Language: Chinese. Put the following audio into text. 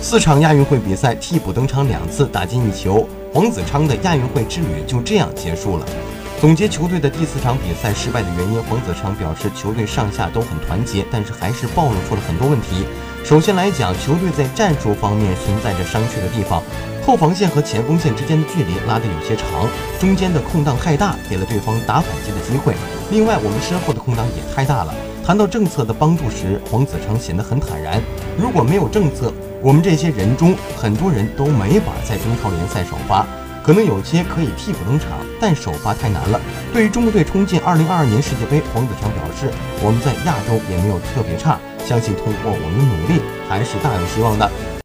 四场亚运会比赛，替补登场两次，打进一球。黄子昌的亚运会之旅就这样结束了。总结球队的第四场比赛失败的原因，黄子昌表示，球队上下都很团结，但是还是暴露出了很多问题。首先来讲，球队在战术方面存在着伤缺的地方，后防线和前锋线之间的距离拉得有些长，中间的空档太大，给了对方打反击的机会。另外，我们身后的空档也太大了。谈到政策的帮助时，黄子成显得很坦然。如果没有政策，我们这些人中很多人都没法在中超联赛首发，可能有些可以替补登场，但首发太难了。对于中国队冲进二零二二年世界杯，黄子强表示，我们在亚洲也没有特别差，相信通过我们的努力，还是大有希望的。